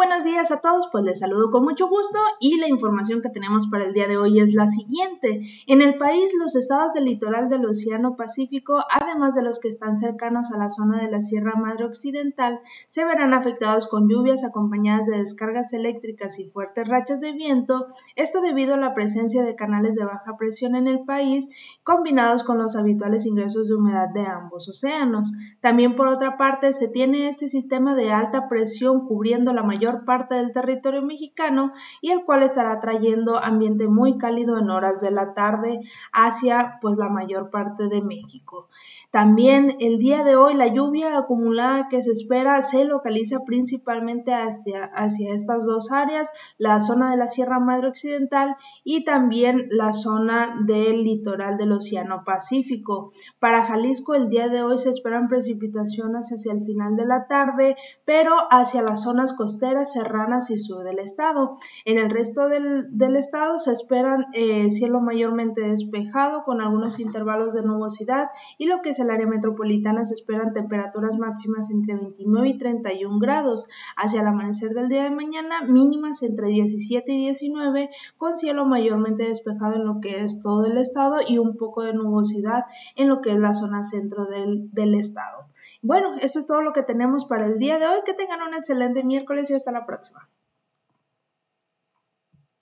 Buenos días a todos, pues les saludo con mucho gusto y la información que tenemos para el día de hoy es la siguiente. En el país, los estados del litoral del Océano Pacífico, además de los que están cercanos a la zona de la Sierra Madre Occidental, se verán afectados con lluvias acompañadas de descargas eléctricas y fuertes rachas de viento, esto debido a la presencia de canales de baja presión en el país, combinados con los habituales ingresos de humedad de ambos océanos. También por otra parte, se tiene este sistema de alta presión cubriendo la mayor parte del territorio mexicano y el cual estará trayendo ambiente muy cálido en horas de la tarde hacia pues la mayor parte de México. También el día de hoy la lluvia acumulada que se espera se localiza principalmente hacia, hacia estas dos áreas, la zona de la Sierra Madre Occidental y también la zona del litoral del Océano Pacífico. Para Jalisco el día de hoy se esperan precipitaciones hacia el final de la tarde, pero hacia las zonas costeras, serranas y sur del estado. En el resto del, estado se esperan eh, cielo mayormente despejado con algunos intervalos de nubosidad y lo que es el área metropolitana se esperan temperaturas máximas entre 29 y 31 grados. Hacia el amanecer del día de mañana, mínimas entre 17 y 19, con cielo mayormente despejado en lo que es todo el estado y un poco de nubosidad en lo que es la zona centro del, del estado. Bueno, esto es todo lo que tenemos para el día de hoy. Que tengan un excelente miércoles y la próxima.